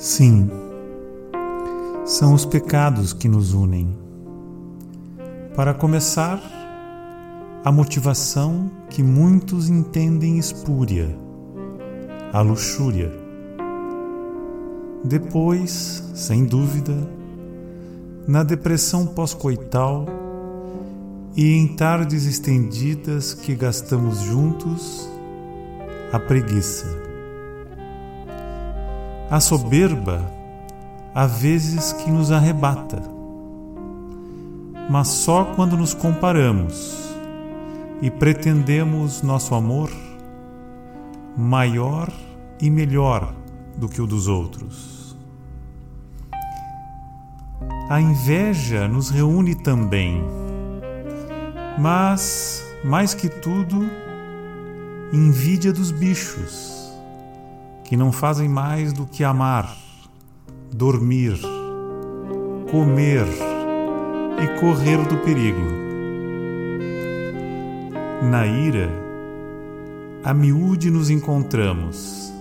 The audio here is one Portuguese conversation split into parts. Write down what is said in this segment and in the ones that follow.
Sim, são os pecados que nos unem. Para começar, a motivação que muitos entendem espúria, a luxúria. Depois, sem dúvida, na depressão pós-coital e em tardes estendidas que gastamos juntos, a preguiça. A soberba, há vezes que nos arrebata, mas só quando nos comparamos e pretendemos nosso amor maior e melhor do que o dos outros. A inveja nos reúne também, mas, mais que tudo, invídia dos bichos, que não fazem mais do que amar, dormir, comer e correr do perigo na ira, a miúde nos encontramos.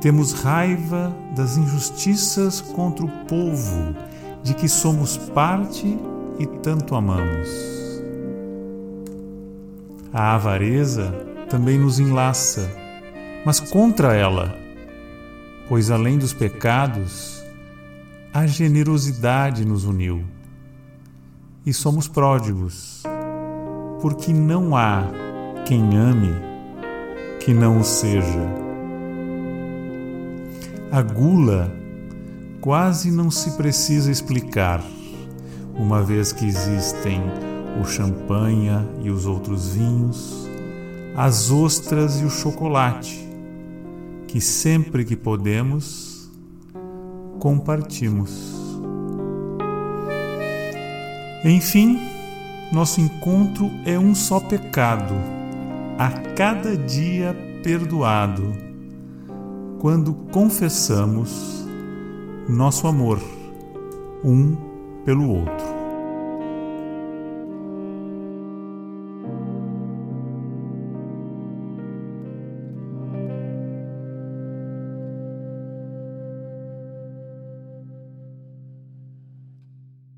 Temos raiva das injustiças contra o povo de que somos parte e tanto amamos. A avareza também nos enlaça, mas contra ela, pois além dos pecados, a generosidade nos uniu. E somos pródigos porque não há quem ame que não o seja. A gula quase não se precisa explicar, uma vez que existem o champanha e os outros vinhos, as ostras e o chocolate, que sempre que podemos compartimos. Enfim, nosso encontro é um só pecado, a cada dia perdoado, quando confessamos nosso amor um pelo outro.